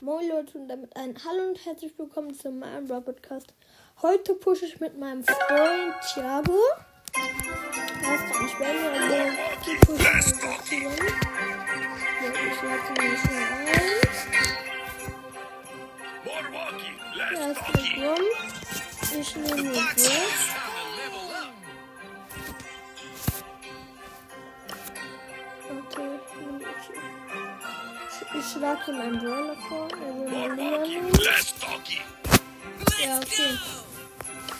Moin Leute und damit ein Hallo und herzlich willkommen zum Minecraft Podcast. Heute pushe ich mit meinem Freund Thiago. Nicht bei mir, aber die pushen wir zusammen. Ja, ich lade ihn schnell ein. Er ist mit rum. Ich nehme nur ich, schlage ihm einen Brawler vor. Einen Leon nehmen. Ja, okay.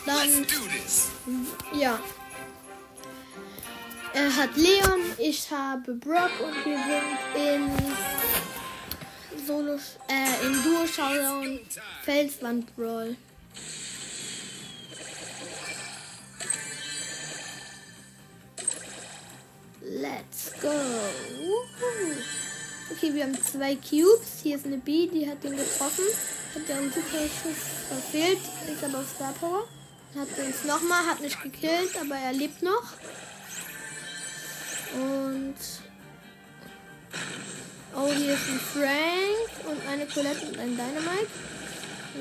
Dann, ja. Er hat Leon, ich habe Brock und wir sind in Solo, äh, in Duo Showdown Felswand Brawl. Let's go. Wuhu. Okay, wir haben zwei Cubes. Hier ist eine B, die hat den getroffen. Hat einen super Schuss verfehlt. Ist aber auf Star Power. Hat uns nochmal, hat nicht gekillt, aber er lebt noch. Und. Oh, hier ist ein Frank und eine Colette und ein Dynamite.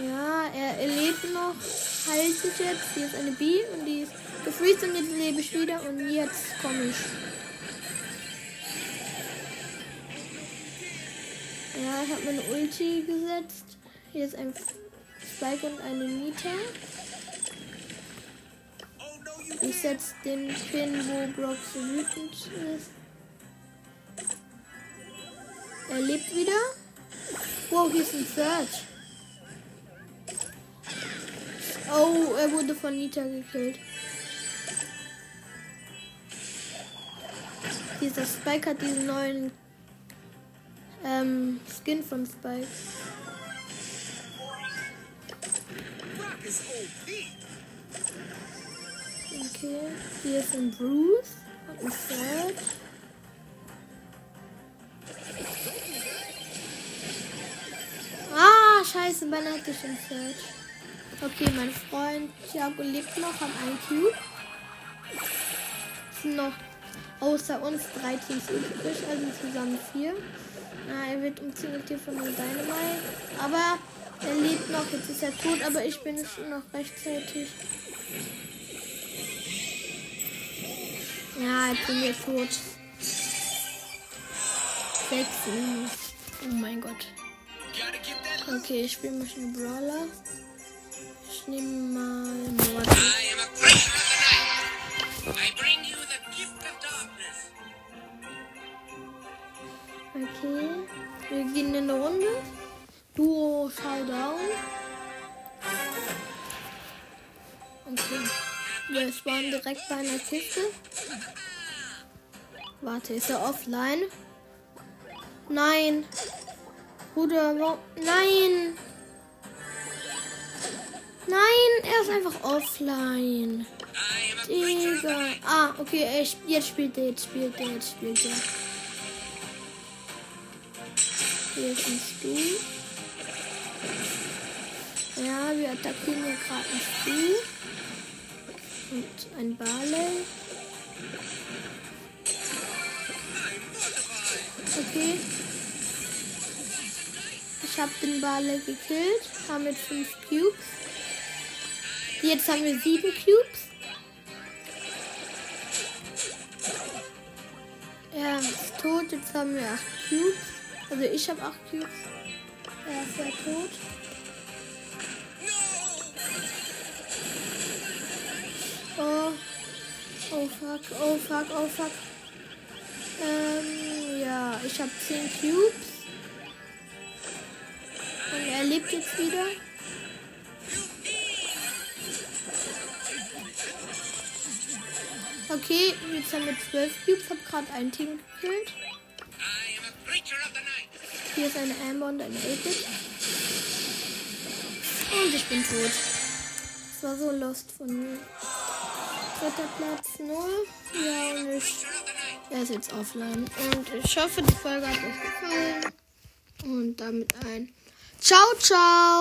Ja, er, er lebt noch. Heilt sich jetzt. Hier ist eine B und die ist gefreezed und jetzt lebe ich wieder und jetzt komme ich. Ja, ich habe meine Ulti gesetzt. Hier ist ein Spike und eine Nita. Ich setze den Pin, wo Brock so wütend ist. Er lebt wieder. Wow, hier ist ein Search. Oh, er wurde von Nita gekillt. Dieser Spike hat diesen neuen ähm, Skin von Spike. Okay, hier ist ein Bruce und ein Search. Ah, scheiße, beinahe hatte ich den Search. Okay, mein Freund Thiago lebt noch, hat einen Cube. Noch außer uns drei Teams übrig, also zusammen vier. Na, er wird umzingelt hier von dem Dynamite. Aber er lebt noch, jetzt ist er tot, aber ich bin noch rechtzeitig. Ja, jetzt sind wir tot. Sechs. Oh mein Gott. Okay, ich spiele mal schon Brawler. Ich nehme mal Morty. Duo Showdown. Okay. Wir spawnen direkt bei einer Kiste. Warte, ist er offline? Nein. Bruder, warum? Nein. Nein, er ist einfach offline. Digga. Ah, okay, jetzt spielt er, jetzt spielt er, jetzt spielt er. Hier ist ein Stu. Ja, wir attackieren hier gerade einen Stu. Und ein Barley. Okay. Ich habe den Barley gekillt. Haben jetzt fünf Cubes. Jetzt haben wir sieben Cubes. Er ist tot, jetzt haben wir 8 Cubes. Also ich habe 8 Cubes. Er ist ja tot. Fuck, oh fuck, oh fuck. Ähm, ja, ich habe 10 Cubes. Und er lebt jetzt wieder. Okay, jetzt haben wir 12 Cubes. Hab gerade ein Team gekillt. Hier ist eine Amber und ein 8-Bit. Und ich bin tot. Das war so lost von mir. Dritter Platz 0. Ja, ich. Er ist jetzt offline. Und ich hoffe, die Folge hat euch gefallen. Und damit ein Ciao, ciao!